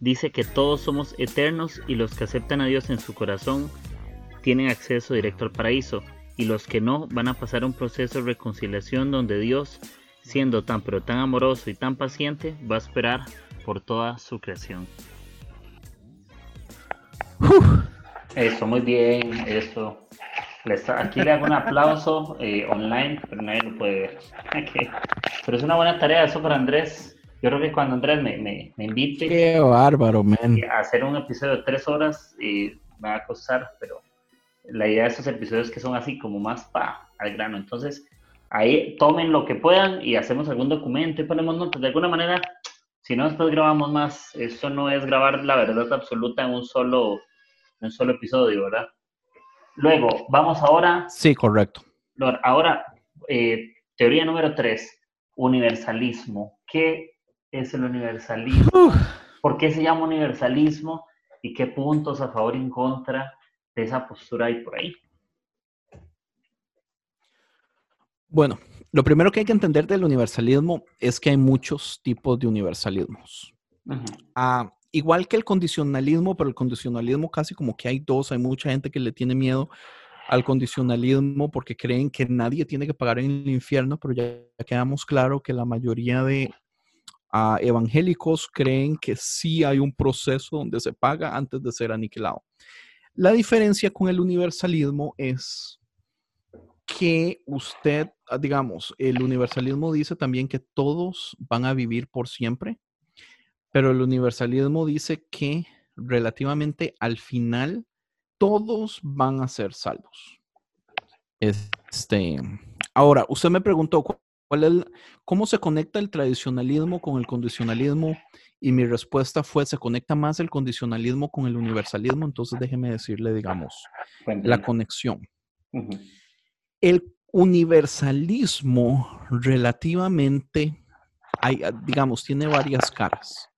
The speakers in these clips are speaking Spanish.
Dice que todos somos eternos y los que aceptan a Dios en su corazón tienen acceso directo al paraíso y los que no van a pasar un proceso de reconciliación donde Dios, siendo tan pero tan amoroso y tan paciente, va a esperar por toda su creación. Eso, muy bien, eso. Aquí le hago un aplauso eh, online, pero nadie lo puede ver. Pero es una buena tarea eso para Andrés. Yo creo que cuando Andrés me, me, me invite Qué bárbaro, a hacer un episodio de tres horas, y me va a costar, pero la idea de estos episodios que son así como más pa al grano. Entonces, ahí tomen lo que puedan y hacemos algún documento y ponemos notas. De alguna manera, si no, después grabamos más. Esto no es grabar la verdad absoluta en un solo, en un solo episodio, ¿verdad? Luego, vamos ahora. Sí, correcto. Ahora, eh, teoría número tres, universalismo. ¿Qué es el universalismo? ¿Por qué se llama universalismo? ¿Y qué puntos a favor y en contra de esa postura hay por ahí? Bueno, lo primero que hay que entender del universalismo es que hay muchos tipos de universalismos igual que el condicionalismo, pero el condicionalismo casi como que hay dos, hay mucha gente que le tiene miedo al condicionalismo porque creen que nadie tiene que pagar en el infierno, pero ya quedamos claro que la mayoría de evangélicos creen que sí hay un proceso donde se paga antes de ser aniquilado. La diferencia con el universalismo es que usted, ah, digamos, el universalismo dice también que todos van a vivir por siempre pero el universalismo dice que relativamente al final todos van a ser salvos. Este, ahora, usted me preguntó ¿cuál es cómo se conecta el tradicionalismo con el condicionalismo y mi respuesta fue se conecta más el condicionalismo con el universalismo, entonces déjeme decirle, digamos, la conexión. El universalismo relativamente, hay, digamos, tiene varias caras.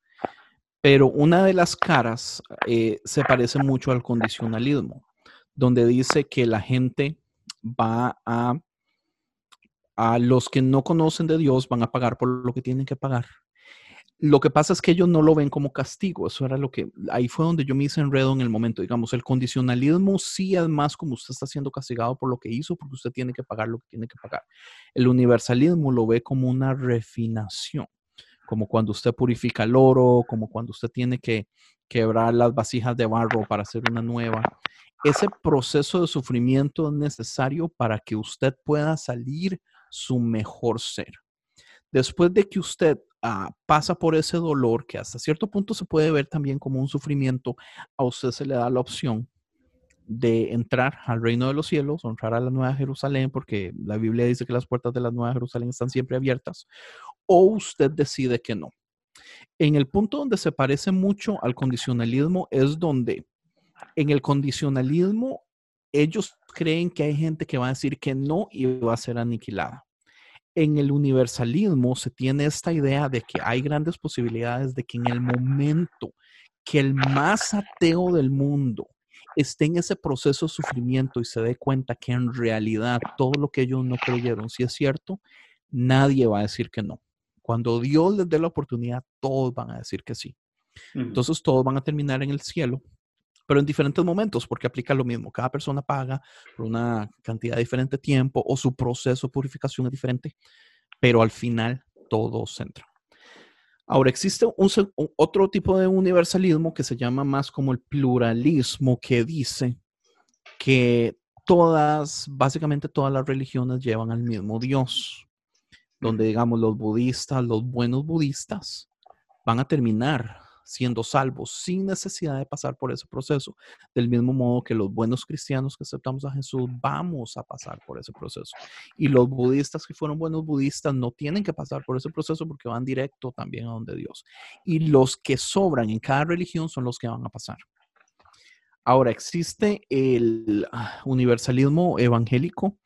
Pero una de las caras eh, se parece mucho al condicionalismo, donde dice que la gente va a, a los que no conocen de Dios van a pagar por lo que tienen que pagar. Lo que pasa es que ellos no lo ven como castigo. Eso era lo que, ahí fue donde yo me hice enredo en el momento. Digamos, el condicionalismo sí es más como usted está siendo castigado por lo que hizo, porque usted tiene que pagar lo que tiene que pagar. El universalismo lo ve como una refinación como cuando usted purifica el oro, como cuando usted tiene que quebrar las vasijas de barro para hacer una nueva. Ese proceso de sufrimiento es necesario para que usted pueda salir su mejor ser. Después de que usted ah, pasa por ese dolor, que hasta cierto punto se puede ver también como un sufrimiento, a usted se le da la opción de entrar al reino de los cielos, honrar a la Nueva Jerusalén, porque la Biblia dice que las puertas de la Nueva Jerusalén están siempre abiertas, o usted decide que no. En el punto donde se parece mucho al condicionalismo es donde en el condicionalismo ellos creen que hay gente que va a decir que no y va a ser aniquilada. En el universalismo se tiene esta idea de que hay grandes posibilidades de que en el momento que el más ateo del mundo esté en ese proceso de sufrimiento y se dé cuenta que en realidad todo lo que ellos no creyeron sí es cierto, nadie va a decir que no. Cuando Dios les dé la oportunidad, todos van a decir que sí. Entonces todos van a terminar en el cielo, pero en diferentes momentos, porque aplica lo mismo. Cada persona paga por una cantidad de diferente tiempo o su proceso de purificación es diferente, pero al final todos entran. Ahora, existe un, otro tipo de universalismo que se llama más como el pluralismo, que dice que todas, básicamente todas las religiones llevan al mismo Dios donde digamos los budistas, los buenos budistas, van a terminar siendo salvos sin necesidad de pasar por ese proceso. Del mismo modo que los buenos cristianos que aceptamos a Jesús vamos a pasar por ese proceso. Y los budistas que fueron buenos budistas no tienen que pasar por ese proceso porque van directo también a donde Dios. Y los que sobran en cada religión son los que van a pasar. Ahora, ¿existe el ah, universalismo evangélico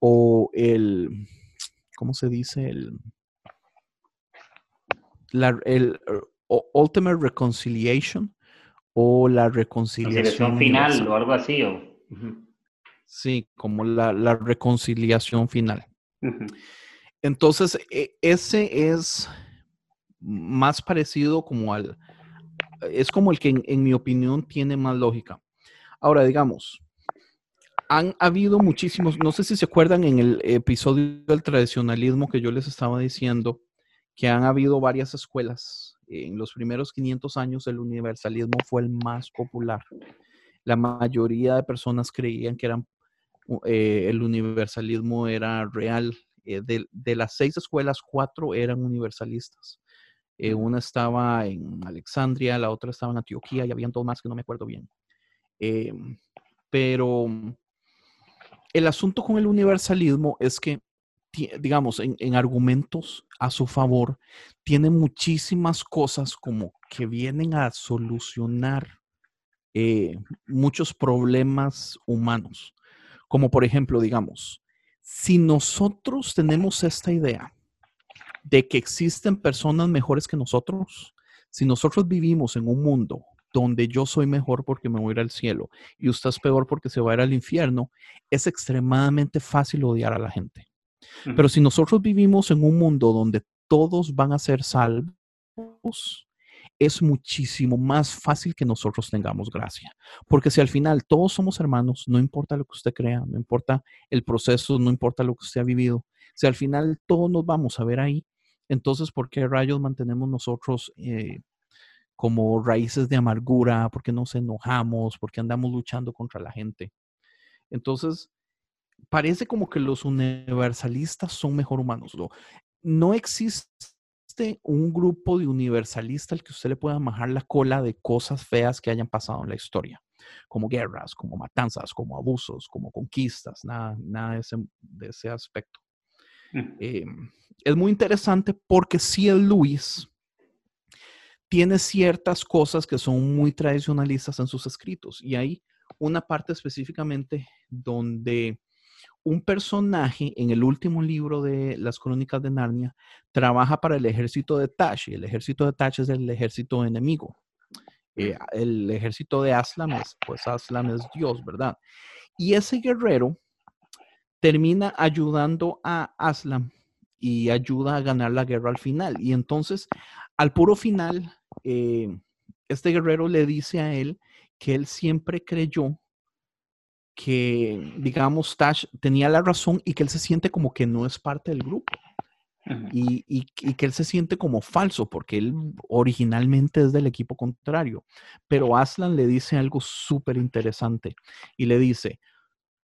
o el, ¿cómo se dice? El, la, el Ultimate Reconciliation o la reconciliación final o algo así. O... Sí, como la, reconciliación final. Entonces, e, ese es más parecido como al, es como el que en, mi opinión tiene más lógica. Ahora, digamos, han habido muchísimos, no sé si se acuerdan en el episodio del tradicionalismo que yo les estaba diciendo, que han habido varias escuelas. En los primeros 500 años el universalismo fue el más popular. La mayoría de personas creían que eran, eh, el universalismo era real. Eh, de, de, las seis escuelas, cuatro eran universalistas. Eh, una estaba en Alexandria, la otra estaba en Antioquía y habían dos más que no me acuerdo bien. Em, pero el asunto con el universalismo es que, digamos, en, argumentos a su favor, tiene muchísimas cosas como que vienen a solucionar eh, muchos problemas humanos. Como por ejemplo, digamos, si nosotros tenemos esta idea de que existen personas mejores que nosotros, si nosotros vivimos en un mundo donde yo soy mejor porque me voy a ir al cielo y usted es peor porque se va a ir al infierno, es extremadamente fácil odiar a la gente. Pero si nosotros vivimos en un mundo donde todos van a ser salvos, es muchísimo más fácil que nosotros tengamos gracia. Porque si al final todos somos hermanos, no importa lo que usted crea, no importa el proceso, no importa lo que usted ha vivido, si al final todos nos vamos a ver ahí, entonces, ¿por qué rayos mantenemos nosotros eh, como raíces de amargura? ¿Por qué nos enojamos? ¿Por qué andamos luchando contra la gente? Entonces, parece como que los universalistas son mejor humanos. No, no existe un grupo de universalistas al que usted le pueda majar la cola de cosas feas que hayan pasado en la historia, como guerras, como matanzas, como abusos, como conquistas, nada, nada de, ese, de ese aspecto. Eh, es muy interesante porque C.L. Lewis tiene ciertas cosas que son muy tradicionalistas en sus escritos y hay una parte específicamente donde un personaje en el último libro de las crónicas de Narnia trabaja para el ejército de Tash y el ejército de Tash es el ejército enemigo. Eh, el ejército de Aslam es, pues Aslam es Dios, ¿verdad? Y ese guerrero termina ayudando a Aslam y ayuda a ganar la guerra al final. Y entonces, al puro final, eh, este guerrero le dice a él que él siempre creyó que, digamos, Tash tenía la razón y que él se siente como que no es parte del grupo. Y, y, que él se siente como falso porque él originalmente es del equipo contrario. Pero Aslan le dice algo súper interesante y le dice,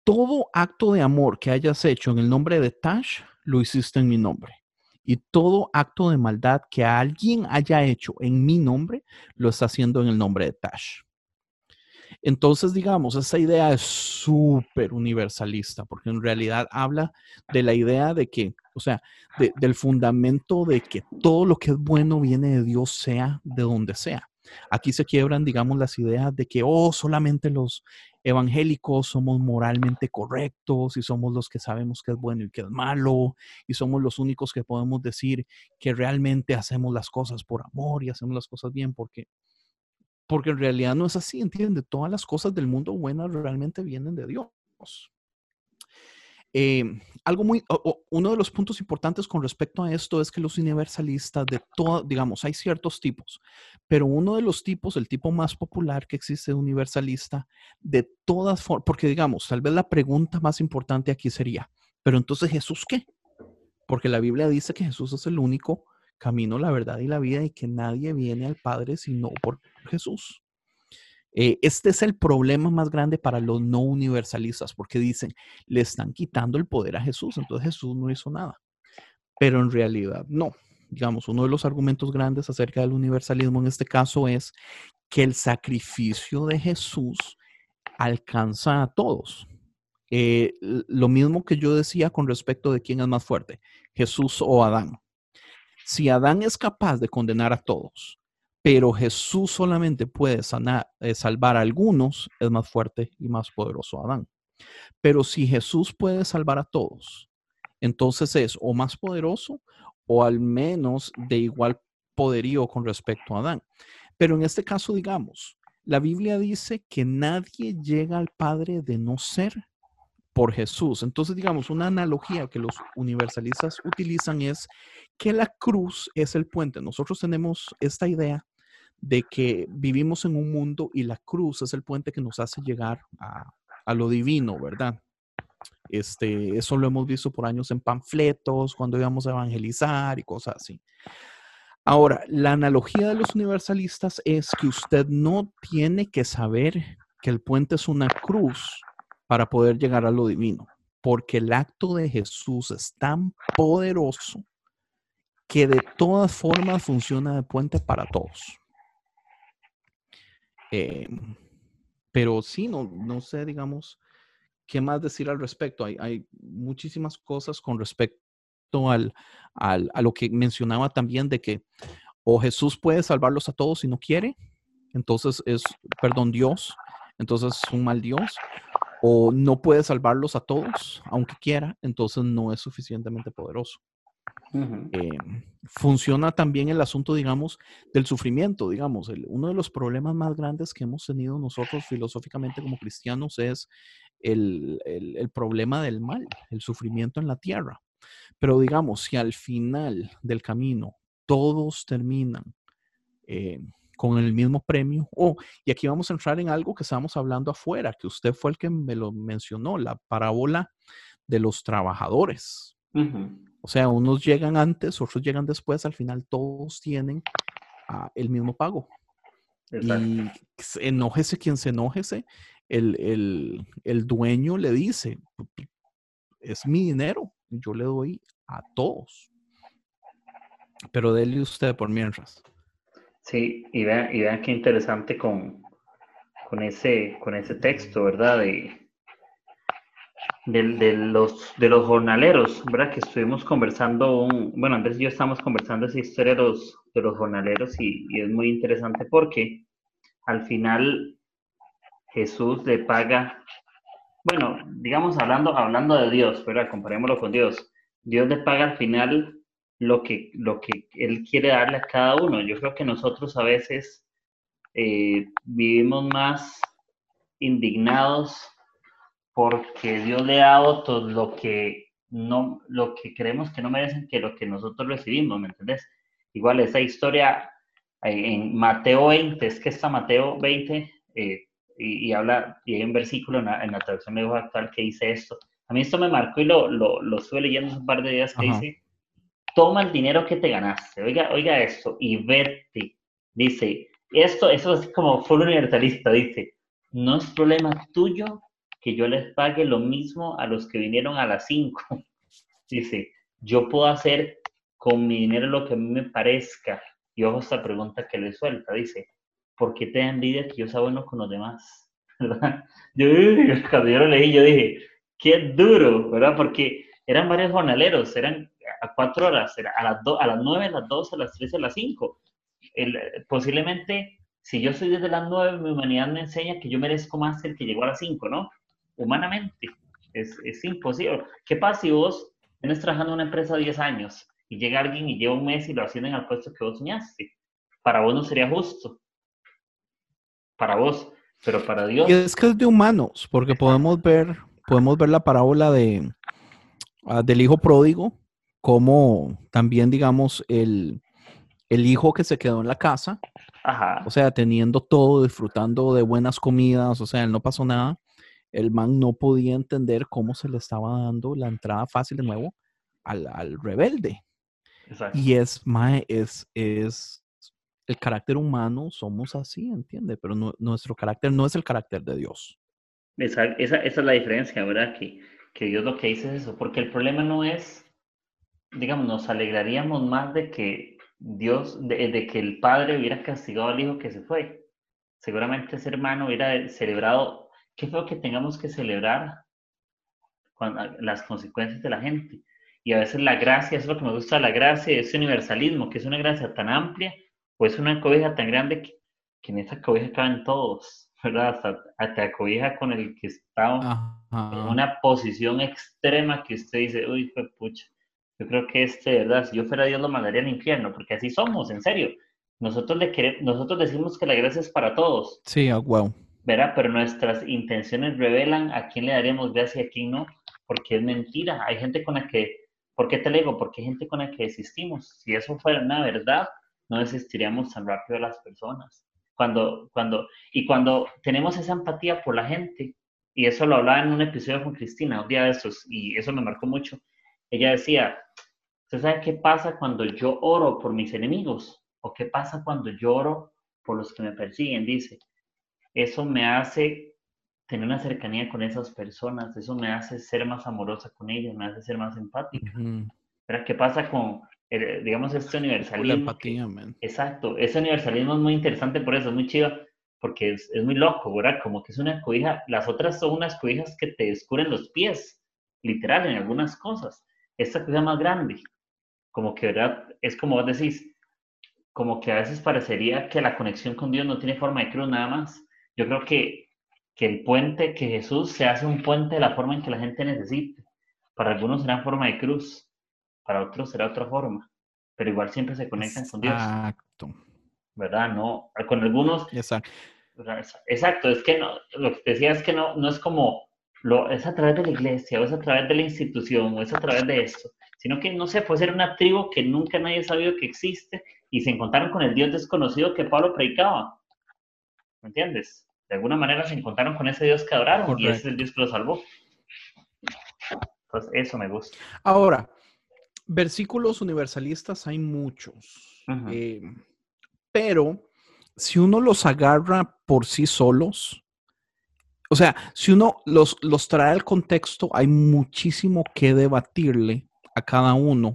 todo acto de amor que hayas hecho en el nombre de Tash, lo hiciste en mi nombre. Y todo acto de maldad que alguien haya hecho en mi nombre, lo está haciendo en el nombre de Tash. Entonces, digamos, esa idea es súper universalista, porque en realidad habla de la idea de que, o sea, del fundamento de que todo lo que es bueno viene de Dios, sea de donde sea. Aquí se quiebran, digamos, las ideas de que, oh, solamente los evangélicos somos moralmente correctos y somos los que sabemos qué es bueno y qué es malo y somos los únicos que podemos decir que realmente hacemos las cosas por amor y hacemos las cosas bien porque porque en realidad no es así, ¿entiende? Todas las cosas del mundo buenas realmente vienen de Dios. Eh, algo muy, uno de los puntos importantes con respecto a esto es que los universalistas de todo, digamos, hay ciertos tipos, pero uno de los tipos, el tipo más popular que existe universalista, de todas formas, porque digamos, tal vez la pregunta más importante aquí sería, pero entonces Jesús qué? Porque la Biblia dice que Jesús es el único camino, la verdad y la vida y que nadie viene al Padre sino por Jesús. Eh, este es el problema más grande para los no universalistas, porque dicen, le están quitando el poder a Jesús, entonces Jesús no hizo nada. Pero en realidad no. Digamos, uno de los argumentos grandes acerca del universalismo en este caso es que el sacrificio de Jesús alcanza a todos. Eh, lo mismo que yo decía con respecto de quién es más fuerte, Jesús o Adán. Si Adán es capaz de condenar a todos, pero Jesús solamente puede sanar, eh, salvar a algunos, es más fuerte y más poderoso Adán. Pero si Jesús puede salvar a todos, entonces es o más poderoso o al menos de igual poderío con respecto a Adán. Pero en este caso, digamos, la Biblia dice que nadie llega al Padre de no ser por Jesús. Entonces, digamos, una analogía que los universalistas utilizan es que la cruz es el puente. Nosotros tenemos esta idea de que vivimos en un mundo y la cruz es el puente que nos hace llegar a, lo divino, ¿verdad? Este, eso lo hemos visto por años en panfletos, cuando íbamos a evangelizar y cosas así. Ahora, la analogía de los universalistas es que usted no tiene que saber que el puente es una cruz para poder llegar a lo divino, porque el acto de Jesús es tan poderoso que de todas formas funciona de puente para todos. Em, pero sí, no, no sé, digamos, qué más decir al respecto. Hay, muchísimas cosas con respecto al, al, a lo que mencionaba también de que o Jesús puede salvarlos a todos si no quiere, entonces es, perdón, Dios, entonces es un mal Dios, o no puede salvarlos a todos, aunque quiera, entonces no es suficientemente poderoso. Eh, funciona también el asunto, digamos, del sufrimiento, digamos. uno de los problemas más grandes que hemos tenido nosotros filosóficamente como cristianos es el, el, problema del mal, el sufrimiento en la tierra. Pero digamos, si al final del camino todos terminan eh, con el mismo premio, oh, y aquí vamos a entrar en algo que estábamos hablando afuera, que usted fue el que me lo mencionó, la parábola de los trabajadores. O sea, unos llegan antes, otros llegan después, al final todos tienen ah, el mismo pago. Y enójese quien se enójese, el, el, dueño le dice, es mi dinero, yo le doy a todos. Pero dele usted por mientras. Sí, y vean, y vean qué interesante con, con, ese, con ese texto, ¿verdad? De, de, los, de los jornaleros, ¿verdad? Que estuvimos conversando, un, bueno, Andrés y yo estamos conversando esa historia de los, de los jornaleros y, es muy interesante porque al final Jesús le paga, bueno, digamos hablando, hablando de Dios, ¿verdad? Comparémoslo con Dios. Dios le paga al final lo que, lo que Él quiere darle a cada uno. Yo creo que nosotros a veces eh, vivimos más indignados porque Dios le ha dado todo lo que no lo que creemos que no merecen que lo que nosotros recibimos, ¿me entendés? Igual esa historia eh, en Mateo 20, es que está Mateo 20 eh, y, habla, y hay un versículo en la, traducción de actual que dice esto. A mí esto me marcó y lo, lo, lo estuve leyendo un par de días que dice, toma el dinero que te ganaste, oiga, oiga esto, y vete. Dice, esto, eso es como full universalista, dice, no es problema tuyo que yo les pague lo mismo a los que vinieron a las 5. Dice, yo puedo hacer con mi dinero lo que a mí me parezca. Y ojo esta pregunta que le suelta, dice, ¿por qué te da envidia que yo sea bueno con los demás? ¿verdad? Yo, cuando yo lo yo dije, qué duro, ¿verdad? Porque eran varios jornaleros, eran a cuatro horas, a las, a las nueve, a las dos, a las tres, a las cinco. posiblemente, si yo soy desde las nueve, mi humanidad me enseña que yo merezco más el que llegó a las cinco, ¿no? humanamente. Es, es imposible. ¿Qué pasa si vos tienes trabajando en una empresa 10 años y llega alguien y lleva un mes y lo ascienden al puesto que vos soñaste? Para vos no sería justo. Para vos, pero para Dios. Y es que es de humanos, porque podemos ver, podemos ver la parábola de, ah, del hijo pródigo, como también, digamos, el, el hijo que se quedó en la casa, o sea, teniendo todo, disfrutando de buenas comidas, o sea, él no pasó nada el man no podía entender cómo se le estaba dando la entrada fácil de nuevo al, rebelde. Y es, mae, es, es el carácter humano, somos así, ¿entiende? Pero nuestro carácter no es el carácter de Dios. Esa, esa, es la diferencia, ¿verdad? Que, que Dios lo que dice es eso, porque el problema no es, digamos, nos alegraríamos más de que Dios, de, de que el padre hubiera castigado al hijo que se fue. Seguramente ese hermano hubiera celebrado qué feo que tengamos que celebrar las consecuencias de la gente. Y a veces la gracia, eso es lo que me gusta la gracia, ese universalismo, que es una gracia tan amplia o es una cobija tan grande que, en esa cobija caben todos, ¿verdad? Hasta, hasta cobija con el que está en una posición extrema que usted dice, uy, fue pucha. Yo creo que este, ¿verdad? Si yo fuera Dios lo mandaría al infierno, porque así somos, en serio. Nosotros, le queremos, nosotros decimos que la gracia es para todos. Sí, wow. ¿Verdad? Pero nuestras intenciones revelan a quién le daríamos gracia y a quién no, porque es mentira. Hay gente con la que, ¿por qué te le digo? Porque hay gente con la que desistimos. Si eso fuera una verdad, no desistiríamos tan rápido de las personas. Cuando, cuando, y cuando tenemos esa empatía por la gente, y eso lo hablaba en un episodio con Cristina, un día de estos, y eso me marcó mucho. Ella decía, ¿usted sabe qué pasa cuando yo oro por mis enemigos? ¿O qué pasa cuando yo oro por los que me persiguen? Dice, eso me hace tener una cercanía con esas personas, eso me hace ser más amorosa con ellas, me hace ser más empática. ¿Qué pasa con, eh, digamos, este universalismo? La empatía, Exacto, ese universalismo es muy interesante por eso, es muy chido, porque es, es, muy loco, ¿verdad? Como que es una cobija, las otras son unas cobijas que te descubren los pies, literal, en algunas cosas. Esta cobija más grande, como que, ¿verdad? Es como vos decís, como que a veces parecería que la conexión con Dios no tiene forma de cruz nada más. Yo creo que, que el puente, que Jesús se hace un puente de la forma en que la gente necesite. Para algunos será en forma de cruz, para otros será otra forma, pero igual siempre se conectan con Dios. Exacto. ¿Verdad? No, con algunos... Exacto. Exacto, es que no, lo que decía es que no, no es como, lo, es a través de la iglesia, o es a través de la institución, o es a través de esto, sino que, no sé, puede ser una tribu que nunca nadie ha sabido que existe y se encontraron con el Dios desconocido que Pablo predicaba. ¿Me entiendes? De alguna manera se encontraron con ese Dios que adoraron y ese es el Dios que los salvó. Entonces, eso me gusta. Ahora, versículos universalistas hay muchos, eh, pero si uno los agarra por sí solos, o sea, si uno los, los trae al contexto, hay muchísimo que debatirle a cada uno.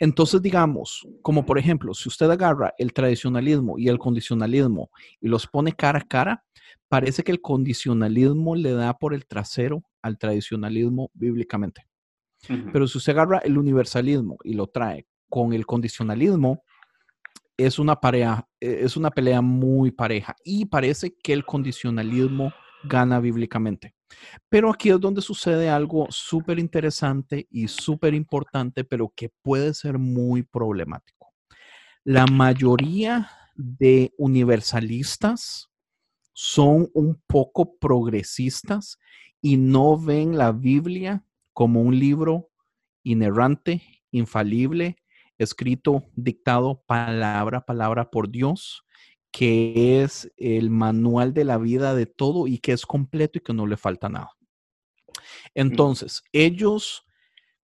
Entonces, digamos, como por ejemplo, si usted agarra el tradicionalismo y el condicionalismo y los pone cara a cara, parece que el condicionalismo le da por el trasero al tradicionalismo bíblicamente. Pero si usted agarra el universalismo y lo trae con el condicionalismo, es una, pareja, e, es una pelea muy pareja. Y parece que el condicionalismo gana bíblicamente. Pero aquí es donde sucede algo súper interesante y súper importante, pero que puede ser muy problemático. La mayoría de universalistas son un poco progresistas y no ven la Biblia como un libro inerrante, infalible, escrito, dictado palabra a palabra por Dios, que es el manual de la vida de todo y que es completo y que no le falta nada. Entonces, ellos,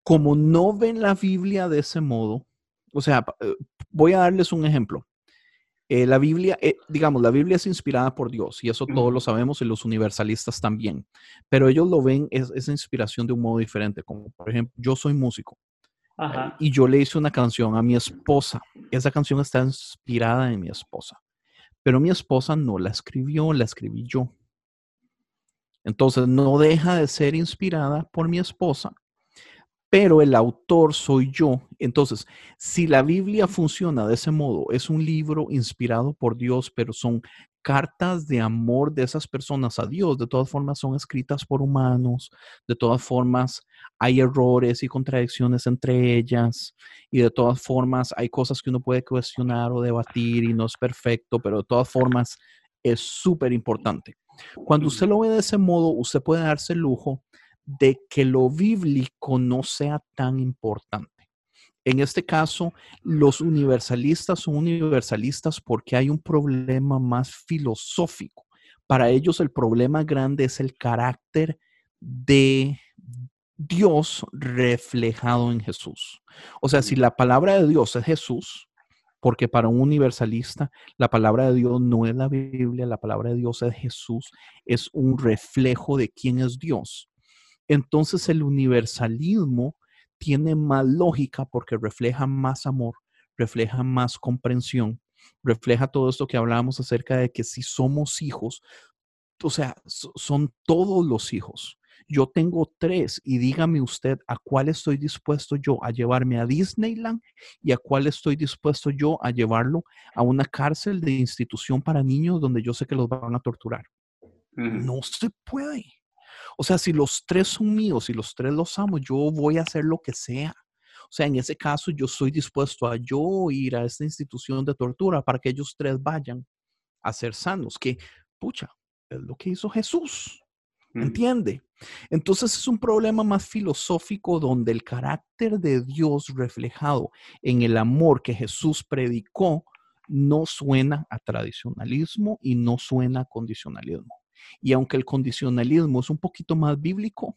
como no ven la Biblia de ese modo, o sea, eh, voy a darles un ejemplo. Eh, la Biblia, eh, digamos, la Biblia es inspirada por Dios y eso todos lo sabemos y los universalistas también, pero ellos lo ven es, esa inspiración de un modo diferente, como por ejemplo, yo soy músico y yo le hice una canción a mi esposa, esa canción está inspirada en mi esposa pero mi esposa no la escribió, la escribí yo. Entonces no deja de ser inspirada por mi esposa, pero el autor soy yo. Entonces, si la Biblia funciona de ese modo, es un libro inspirado por Dios, pero son cartas de amor de esas personas a Dios. De todas formas, son escritas por humanos. De todas formas, hay errores y contradicciones entre ellas. Y de todas formas, hay cosas que uno puede cuestionar o debatir y no es perfecto, pero de todas formas, es súper importante. Cuando usted lo ve de ese modo, usted puede darse el lujo de que lo bíblico no sea tan importante. En este caso, los universalistas son universalistas porque hay un problema más filosófico. Para ellos el problema grande es el carácter de Dios reflejado en Jesús. O sea, si la palabra de Dios es Jesús, porque para un universalista la palabra de Dios no es la Biblia, la palabra de Dios es Jesús, es un reflejo de quién es Dios. Entonces el universalismo tiene más lógica porque refleja más amor, refleja más comprensión, refleja todo esto que hablábamos acerca de que si somos hijos, o sea, son todos los hijos. yo tengo tres y dígame usted a cuál estoy dispuesto yo a llevarme a Disneyland y a cuál estoy dispuesto yo a llevarlo a una cárcel de institución para niños donde yo sé que los van a torturar. No se puede. O sea, si los tres son míos y los tres los amo, yo voy a hacer lo que sea. O sea, en ese caso yo estoy dispuesto a yo ir a esta institución de tortura para que ellos tres vayan a ser sanos, que, pucha, es lo que hizo Jesús. ¿Entiende? Entonces es un problema más filosófico donde el carácter de Dios reflejado en el amor que Jesús predicó no suena a tradicionalismo y no suena a condicionalismo. Y aunque el condicionalismo es un poquito más bíblico,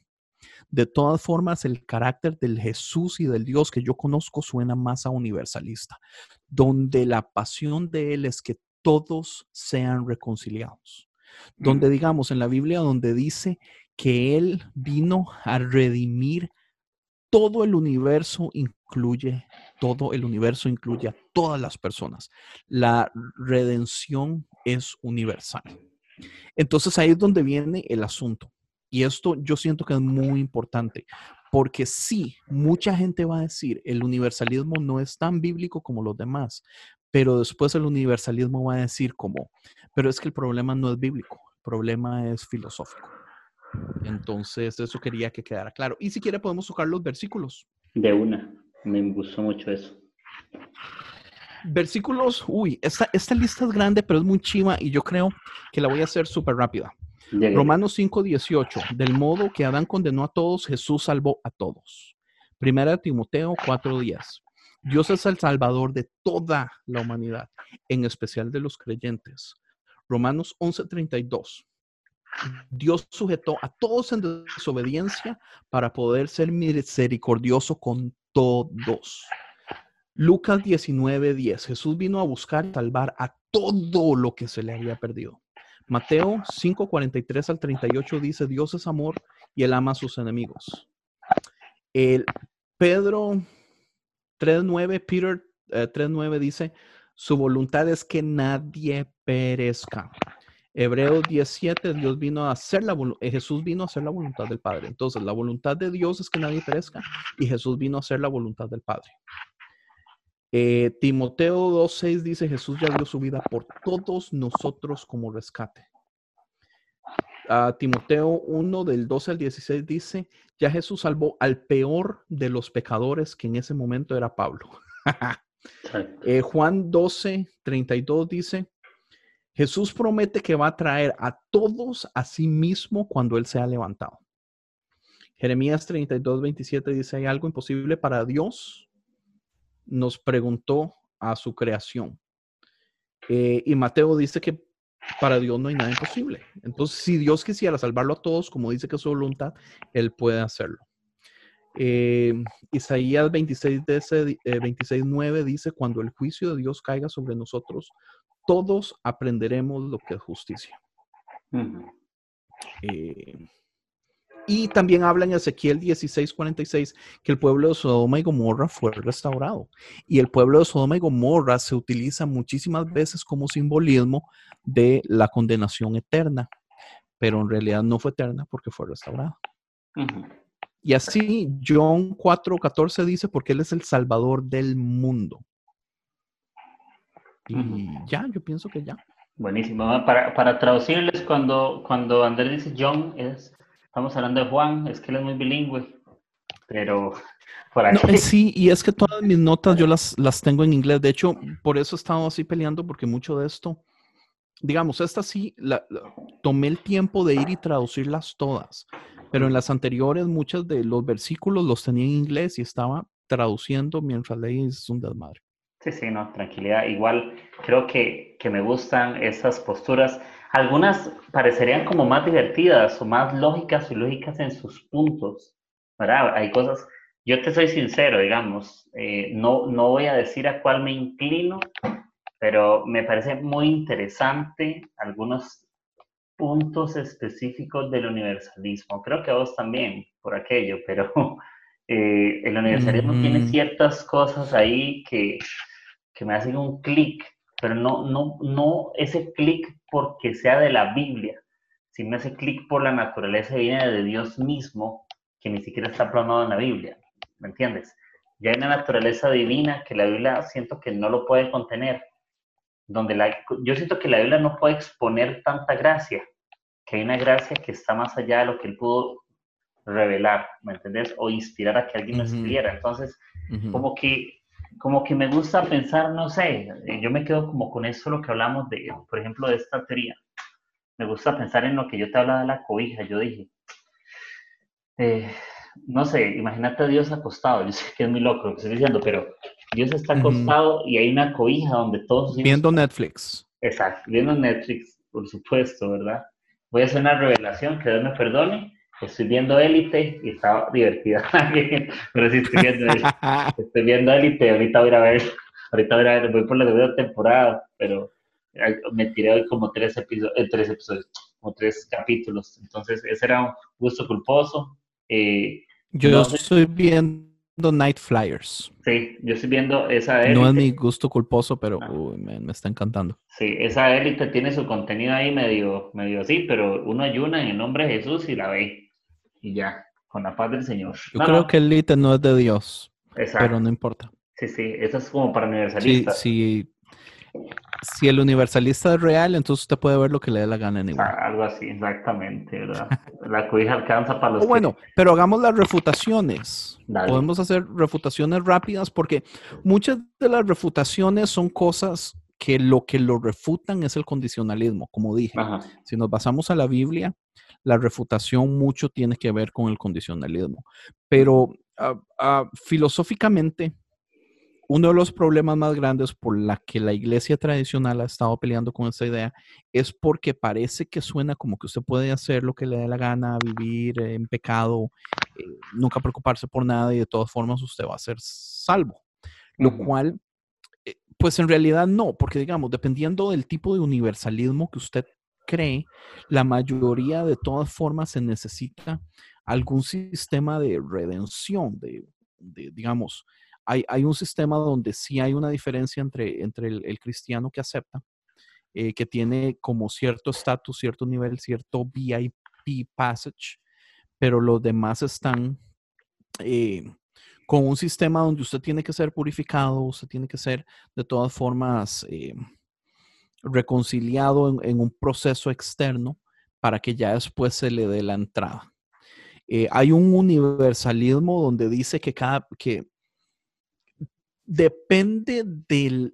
de todas formas el carácter del Jesús y del Dios que yo conozco suena más a universalista, donde la pasión de Él es que todos sean reconciliados. Donde digamos en la Biblia, donde dice que Él vino a redimir todo el universo, incluye, todo el universo incluye a todas las personas. La redención es universal. Entonces ahí es donde viene el asunto. Y esto yo siento que es muy importante, porque sí, mucha gente va a decir, el universalismo no es tan bíblico como los demás, pero después el universalismo va a decir como, pero es que el problema no es bíblico, el problema es filosófico. Entonces, eso quería que quedara claro. Y si quiere, podemos tocar los versículos. De una, me gustó mucho eso. Versículos, uy, esta, esta lista es grande, pero es muy chiva y yo creo que la voy a hacer súper rápida. Romanos 5:18, del modo que Adán condenó a todos, Jesús salvó a todos. Primera Timoteo 4:10. Dios es el salvador de toda la humanidad, en especial de los creyentes. Romanos 11:32. Dios sujetó a todos en desobediencia para poder ser misericordioso con todos. Lucas 19:10. Jesús vino a buscar salvar a todo lo que se le había perdido. Mateo 5:43 al 38 dice, Dios es amor y él ama a sus enemigos. El Pedro 3.9, Peter 3.9 eh, dice, su voluntad es que nadie perezca. Hebreos 17, Dios vino a hacer la eh, Jesús vino a hacer la voluntad del Padre. Entonces, la voluntad de Dios es que nadie perezca y Jesús vino a hacer la voluntad del Padre. Eh, Timoteo 2.6 dice, Jesús ya dio su vida por todos nosotros como rescate. Timoteo 1 del 12 al 16 dice, ya Jesús salvó al peor de los pecadores, que en ese momento era Pablo. Eh, Juan 12, 32 dice, Jesús promete que va a traer a todos a sí mismo cuando Él sea levantado. Jeremías 32, 27 dice, ¿hay algo imposible para Dios? Nos preguntó a su creación. Eh, y Mateo dice que para Dios no hay nada imposible. Entonces, si Dios quisiera salvarlo a todos, como dice que es su voluntad, Él puede hacerlo. Eh, Isaías 26, 26, 9 dice, cuando el juicio de Dios caiga sobre nosotros, todos aprenderemos lo que es justicia. Y también habla en Ezequiel 16:46 que el pueblo de Sodoma y Gomorra fue restaurado. Y el pueblo de Sodoma y Gomorra se utiliza muchísimas veces como simbolismo de la condenación eterna, pero en realidad no fue eterna porque fue restaurado. Y así John 4:14 dice, porque Él es el Salvador del mundo. Y ya, yo pienso que ya. Buenísimo. Para, para traducirles, cuando, cuando Andrés dice John, es estamos hablando de Juan, es que él es muy bilingüe, pero por aquí. sí, y es que todas mis notas yo las, las tengo en inglés. De hecho, por eso he estado así peleando, porque mucho de esto, digamos, esta sí, la, tomé el tiempo de ir y traducirlas todas, pero en las anteriores muchos de los versículos los tenía en inglés y estaba traduciendo mientras leí, es un desmadre. Sí, sí, no, tranquilidad. Igual creo que, que me gustan esas posturas. Algunas parecerían como más divertidas o más lógicas y lógicas en sus puntos, ¿verdad? Hay cosas, yo te soy sincero, digamos, eh, no, no voy a decir a cuál me inclino, pero me parece muy interesante algunos puntos específicos del universalismo. Creo que a vos también, por aquello, pero eh, el universalismo tiene ciertas cosas ahí que, que me hacen un clic, pero no, no, no ese clic porque sea de la Biblia, si me hace clic por la naturaleza divina de Dios mismo, que ni siquiera está plasmado en la Biblia. ¿Me entiendes? Ya hay una naturaleza divina que la Biblia siento que no lo puede contener. Donde la, yo siento que la Biblia no puede exponer tanta gracia, que hay una gracia que está más allá de lo que él pudo revelar, ¿me entendés? O inspirar a que alguien lo escribiera. Entonces, como que como que me gusta pensar, no sé, eh, yo me quedo como con eso lo que hablamos de, por ejemplo, de esta teoría. Me gusta pensar en lo que yo te hablaba de la cobija. Yo dije, eh, no sé, imagínate a Dios acostado. Yo sé que es muy loco lo que estoy diciendo, pero Dios está acostado y hay una cobija donde todos... Viendo Netflix. Exacto, viendo Netflix, por supuesto, ¿verdad? Voy a hacer una revelación, que Dios me perdone estoy viendo Élite y estaba divertida. Pero sí estoy viendo, estoy viendo Élite, ahorita voy a ver, ahorita voy a ver, voy por la segunda temporada, pero me tiré hoy como tres episodios, eh, tres episodios, como tres capítulos. Entonces, ese era un gusto culposo. Eh, yo estoy viendo Night Flyers. Sí, yo estoy viendo esa élite. No es mi gusto culposo, pero ah. me, me, está encantando. Sí, esa élite tiene su contenido ahí medio, medio así, pero uno ayuna en el nombre de Jesús y la ve y ya, con la paz del Señor. Yo creo que el líder no es de Dios, pero no importa. Sí, sí, eso es como para universalistas. Sí, si el universalista es real, entonces usted puede ver lo que le dé la gana en igual. Ah, algo así, exactamente, ¿verdad? La cobija alcanza para los. bueno, pero hagamos las refutaciones. Podemos hacer refutaciones rápidas porque muchas de las refutaciones son cosas que lo que lo refutan es el condicionalismo, como dije. Si nos basamos a la Biblia, la refutación mucho tiene que ver con el condicionalismo. Pero ah, ah, filosóficamente, uno de los problemas más grandes por la que la iglesia tradicional ha estado peleando con esta idea es porque parece que suena como que usted puede hacer lo que le dé la gana, vivir en pecado, eh, nunca preocuparse por nada y de todas formas usted va a ser salvo. Lo cual, eh, pues en realidad no, porque digamos, dependiendo del tipo de universalismo que usted cree, la mayoría de todas formas se necesita algún sistema de redención, de, digamos, hay, hay, un sistema donde sí hay una diferencia entre, entre el, cristiano que acepta, eh, que tiene como cierto estatus, cierto nivel, cierto VIP passage, pero los demás están eh, con un sistema donde usted tiene que ser purificado, usted tiene que ser de todas formas... Eh, reconciliado en, un proceso externo para que ya después se le dé la entrada. Eh, hay un universalismo donde dice que cada que depende de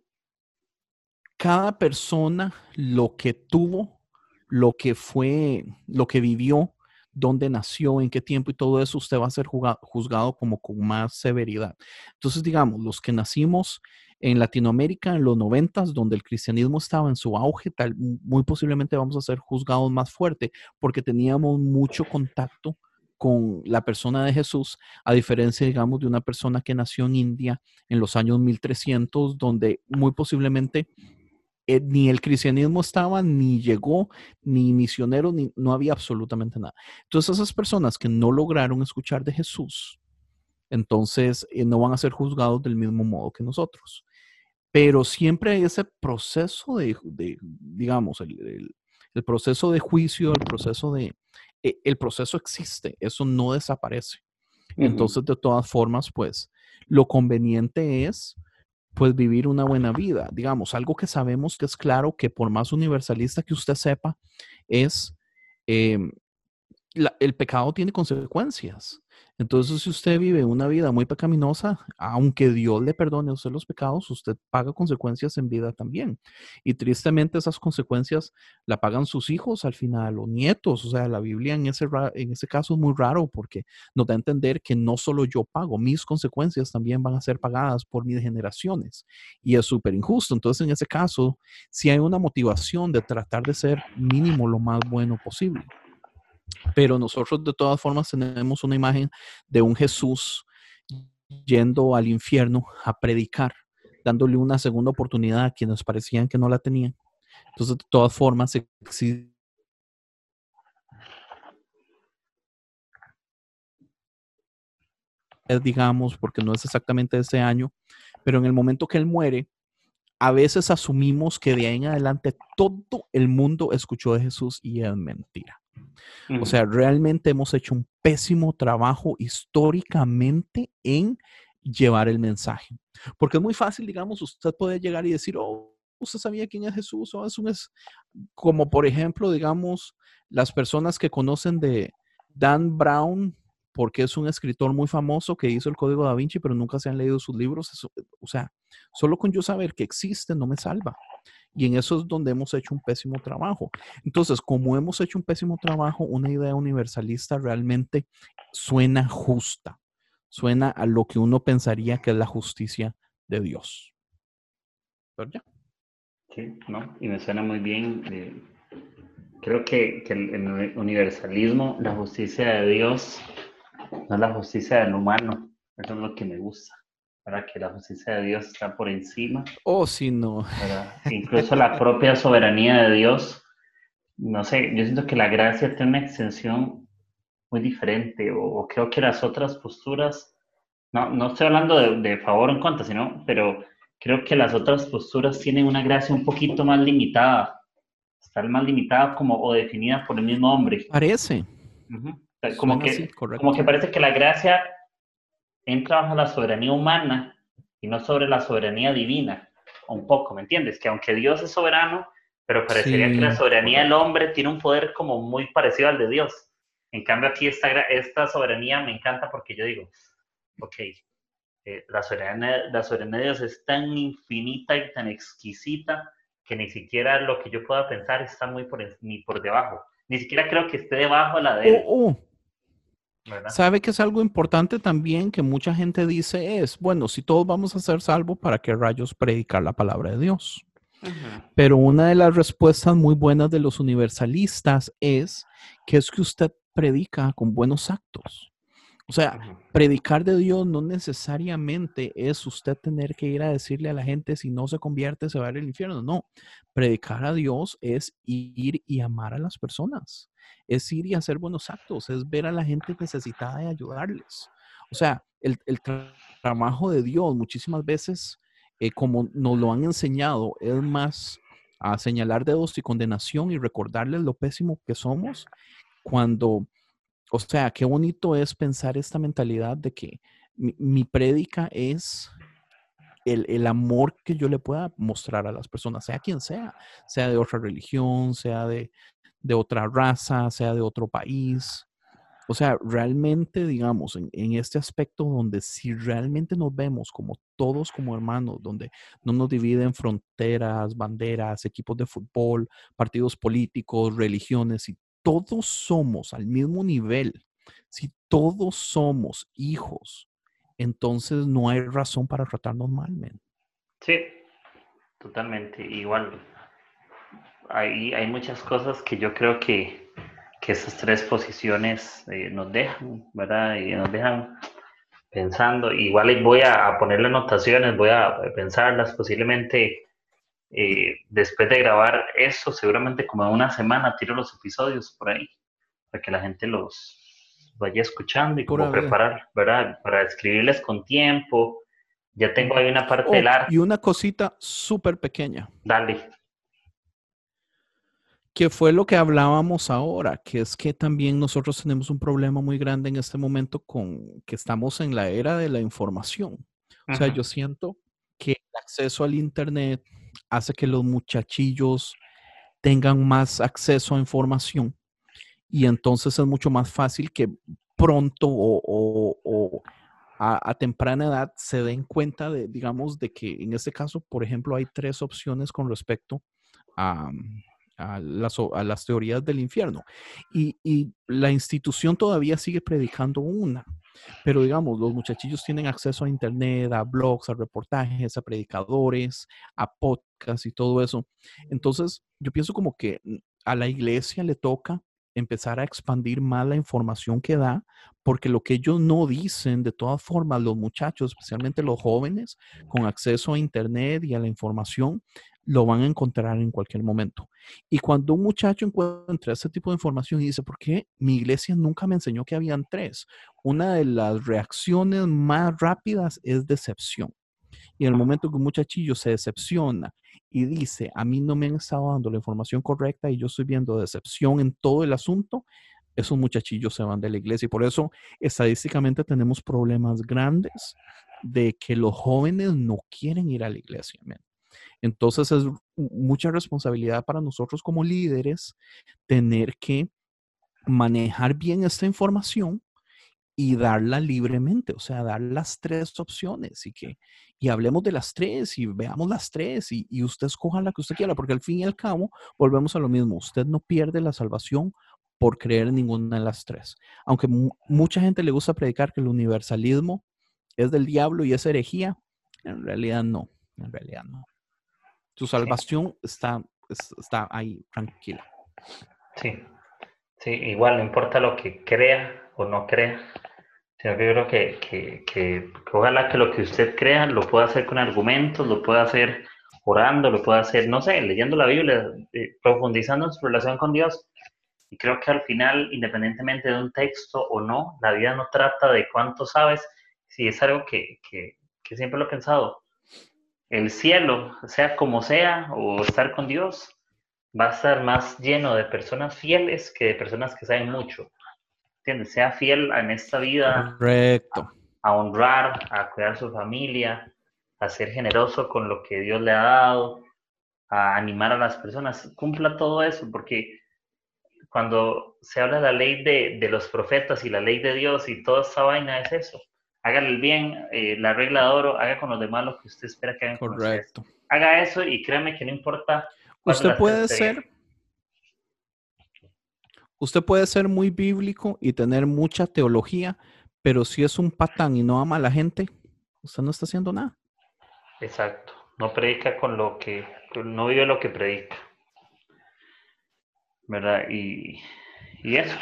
cada persona lo que tuvo, lo que fue, lo que vivió, dónde nació, en qué tiempo y todo eso, usted va a ser juzgado como con más severidad. Entonces, digamos, los que nacimos en Latinoamérica en los noventas, donde el cristianismo estaba en su auge, tal, muy posiblemente vamos a ser juzgados más fuerte porque teníamos mucho contacto con la persona de Jesús, a diferencia, digamos, de una persona que nació en India en los años 1300, donde muy posiblemente eh, ni el cristianismo estaba, ni llegó, ni misionero, ni no había absolutamente nada. Entonces esas personas que no lograron escuchar de Jesús, entonces eh, no van a ser juzgados del mismo modo que nosotros pero siempre hay ese proceso de, digamos, el, proceso de juicio, el proceso de, e, el proceso existe, eso no desaparece. Entonces, de todas formas, pues, lo conveniente es, pues, vivir una buena vida. Digamos, algo que sabemos que es claro que por más universalista que usted sepa, es, el pecado tiene consecuencias. Entonces, si usted vive una vida muy pecaminosa, aunque Dios le perdone a usted los pecados, usted paga consecuencias en vida también. Y tristemente esas consecuencias la pagan sus hijos al final o nietos. O sea, la Biblia en ese, en ese caso es muy raro porque nos da a entender que no solo yo pago, mis consecuencias también van a ser pagadas por mis generaciones. Y es súper injusto. Entonces, en ese caso, si hay una motivación de tratar de ser mínimo lo más bueno posible. Pero nosotros de todas formas tenemos una imagen de un Jesús yendo al infierno a predicar, dándole una segunda oportunidad a quienes parecían que no la tenían. Entonces, de todas formas, existe digamos, porque no es exactamente ese año, pero en el momento que él muere, a veces asumimos que de ahí en adelante todo el mundo escuchó de Jesús y es mentira. O sea, realmente hemos hecho un pésimo trabajo históricamente en llevar el mensaje. Porque es muy fácil, digamos, usted puede llegar y decir, oh, usted sabía quién es Jesús, o es un es como por ejemplo, digamos, las personas que conocen de Dan Brown, porque es un escritor muy famoso que hizo el Código da Vinci, pero nunca se han leído sus libros. o sea, solo con yo saber que existe no me salva. Y en eso es donde hemos hecho un pésimo trabajo. Entonces, como hemos hecho un pésimo trabajo, una idea universalista realmente suena justa, suena a lo que uno pensaría que es la justicia de Dios. ¿Verdad? Sí, no, y me suena muy bien. Eh, creo que, que el, universalismo, la justicia de Dios, no es la justicia del humano. Eso es lo que me gusta. Para que la justicia de Dios está por encima. Oh, sí, no. Incluso la propia soberanía de Dios. No sé, yo siento que la gracia tiene una extensión muy diferente, o, creo que las otras posturas, no, no estoy hablando de, de favor o en contra, sino, pero creo que las otras posturas tienen una gracia un poquito más limitada, está más limitada como o definida por el mismo hombre. Parece. como, que, como que parece que la gracia entra bajo la soberanía humana y no sobre la soberanía divina, un poco, ¿me entiendes? Que aunque Dios es soberano, pero parecería que la soberanía del hombre tiene un poder como muy parecido al de Dios. En cambio aquí esta, esta soberanía me encanta porque yo digo, ok, eh, la, soberanía, la soberanía de Dios es tan infinita y tan exquisita que ni siquiera lo que yo pueda pensar está muy por, ni por debajo. Ni siquiera creo que esté debajo de la de él. Oh, ¿Sabe que es algo importante también que mucha gente dice es, bueno, si todos vamos a ser salvos, ¿para qué rayos predicar la palabra de Dios? Pero una de las respuestas muy buenas de los universalistas es que es que usted predica con buenos actos. O sea, predicar de Dios no necesariamente es usted tener que ir a decirle a la gente si no se convierte se va al infierno. No, predicar a Dios es ir y amar a las personas, es ir y hacer buenos actos, es ver a la gente necesitada y ayudarles. O sea, el, trabajo de Dios muchísimas veces, eh, como nos lo han enseñado, es más a señalar dedos y condenación y recordarles lo pésimo que somos cuando o sea, qué bonito es pensar esta mentalidad de que mi, prédica es el, amor que yo le pueda mostrar a las personas, sea quien sea, sea de otra religión, sea de, otra raza, sea de otro país. O sea, realmente, digamos, en, en, este aspecto donde si realmente nos vemos como todos como hermanos, donde no nos dividen fronteras, banderas, equipos de fútbol, partidos políticos, religiones y todos somos al mismo nivel, si todos somos hijos, entonces no hay razón para tratarnos mal, men. Sí, totalmente. Igual, hay, hay muchas cosas que yo creo que, que esas tres posiciones eh, nos dejan, ¿verdad? Y nos dejan pensando. Igual voy a, a ponerle anotaciones, voy a pensarlas, posiblemente eh, después de grabar eso, seguramente como en una semana tiro los episodios por ahí, para que la gente los vaya escuchando y como preparar, ¿verdad? Para escribirles con tiempo. Ya tengo ahí una parte del oh, arte. Y una cosita súper pequeña. Dale. Que fue lo que hablábamos ahora, que es que también nosotros tenemos un problema muy grande en este momento con que estamos en la era de la información. O sea, yo siento que el acceso al Internet, hace que los muchachillos tengan más acceso a información y entonces es mucho más fácil que pronto o, a, temprana edad se den cuenta de, digamos, de que en este caso, por ejemplo, hay tres opciones con respecto a, las, teorías del infierno. Y, y, la institución todavía sigue predicando una. Pero digamos, los muchachillos tienen acceso a internet, a blogs, a reportajes, a predicadores, a podcasts y todo eso. Entonces, yo pienso como que mm, a la iglesia le toca empezar a expandir más la información que da, porque lo que ellos no dicen, de todas formas, los muchachos, especialmente los jóvenes, con acceso a Internet y a la información, lo van a encontrar en cualquier momento. Y cuando un muchacho encuentra ese tipo de información y dice, ¿por qué mi iglesia nunca me enseñó que habían tres? Una de las reacciones más rápidas es decepción. Y en el momento que un muchachillo se decepciona y dice, a mí no me han estado dando la información correcta y yo estoy viendo decepción en todo el asunto, esos muchachillos se van de la iglesia y por eso estadísticamente tenemos problemas grandes de que los jóvenes no quieren ir a la iglesia. Entonces es mucha responsabilidad para nosotros como líderes tener que manejar bien esta información y darla libremente, o sea, dar las tres opciones y que y hablemos de las tres y veamos las tres y, y, usted escoja la que usted quiera, porque al fin y al cabo volvemos a lo mismo, usted no pierde la salvación por creer en ninguna de las tres. Aunque mucha gente le gusta predicar que el universalismo es del diablo y es herejía, en realidad no, en realidad no. Su salvación está, está ahí tranquila. Sí, sí, igual no importa lo que crea o no crea, yo creo que, que, que, ojalá que lo que usted crea lo pueda hacer con argumentos, lo pueda hacer orando, lo pueda hacer, no sé, leyendo la Biblia, eh, profundizando en su relación con Dios. Y creo que al final, independientemente de un texto o no, la vida no trata de cuánto sabes, si es algo que, que, que siempre lo he pensado. El cielo, sea como sea, o estar con Dios, va a estar más lleno de personas fieles que de personas que saben mucho. Sea fiel en esta vida. Correcto. A, honrar, a cuidar a su familia, a ser generoso con lo que Dios le ha dado, a animar a las personas. Cumpla todo eso, porque cuando se habla de la ley de, de los profetas y la ley de Dios y toda esa vaina es eso. Hágale el bien, eh, la regla de oro, haga con los demás lo que usted espera que hagan Correcto. Haga eso y créame que no importa. Usted puede ser Usted puede ser muy bíblico y tener mucha teología, pero si es un patán y no ama a la gente, usted no está haciendo nada. Exacto. No predica con lo que, no vive lo que predica. ¿Verdad? Y, eso.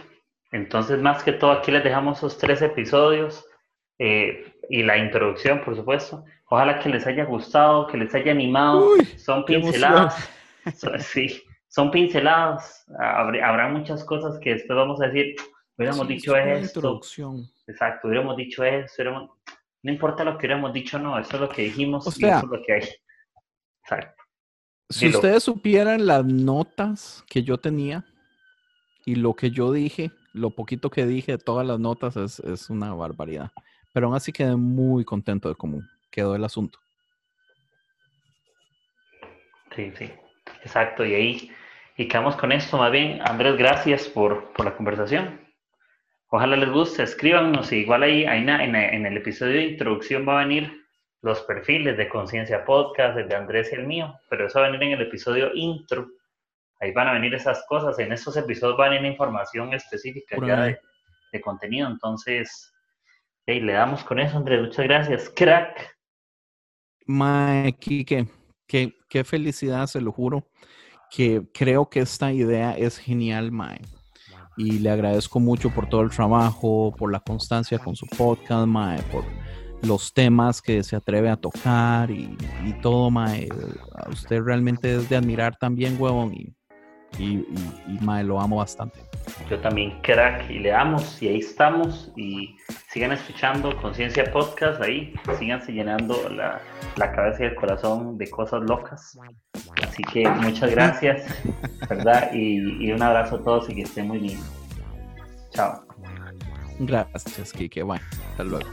Entonces, más que todo, aquí les dejamos esos tres episodios eh, y la introducción, por supuesto. Ojalá que les haya gustado, que les haya animado. Son pinceladas. sí, son pinceladas. Habrá, muchas cosas que después vamos a decir, hubiéramos dicho esto. Introducción. Exacto, hubiéramos dicho eso. No importa lo que hubiéramos dicho, no, eso es lo que dijimos y eso es lo que hay. Exacto. Si ustedes supieran las notas que yo tenía y lo que yo dije, lo poquito que dije de todas las notas es, es una barbaridad. Pero aún así quedé muy contento de cómo quedó el asunto. Sí, sí, exacto. Y ahí y quedamos con esto, más bien. Andrés, gracias por, por la conversación. Ojalá les guste, escríbanos. Igual ahí, en, en, el episodio de introducción va a venir los perfiles de Conciencia Podcast, el de Andrés y el mío, pero eso va a venir en el episodio intro. Ahí van a venir esas cosas. En esos episodios va a venir información específica ya de, de, contenido. Entonces, hey, le damos con eso, Andrés. Muchas gracias. Crack. Mike, qué, qué felicidad, se lo juro que creo que esta idea es genial, Mae. Y le agradezco mucho por todo el trabajo, por la constancia con su podcast, Mae, por los temas que se atreve a tocar y, todo, Mae. Usted realmente es de admirar también, huevón, y, y, y Mae, lo amo bastante. Yo también, crack, y le damos, y ahí estamos, y sigan escuchando Conciencia Podcast ahí, síganse llenando la, la cabeza y el corazón de cosas locas. Así que muchas gracias, ¿verdad? Y, y un abrazo a todos y que estén muy bien. Chao. Gracias, Kike. Bueno, hasta luego.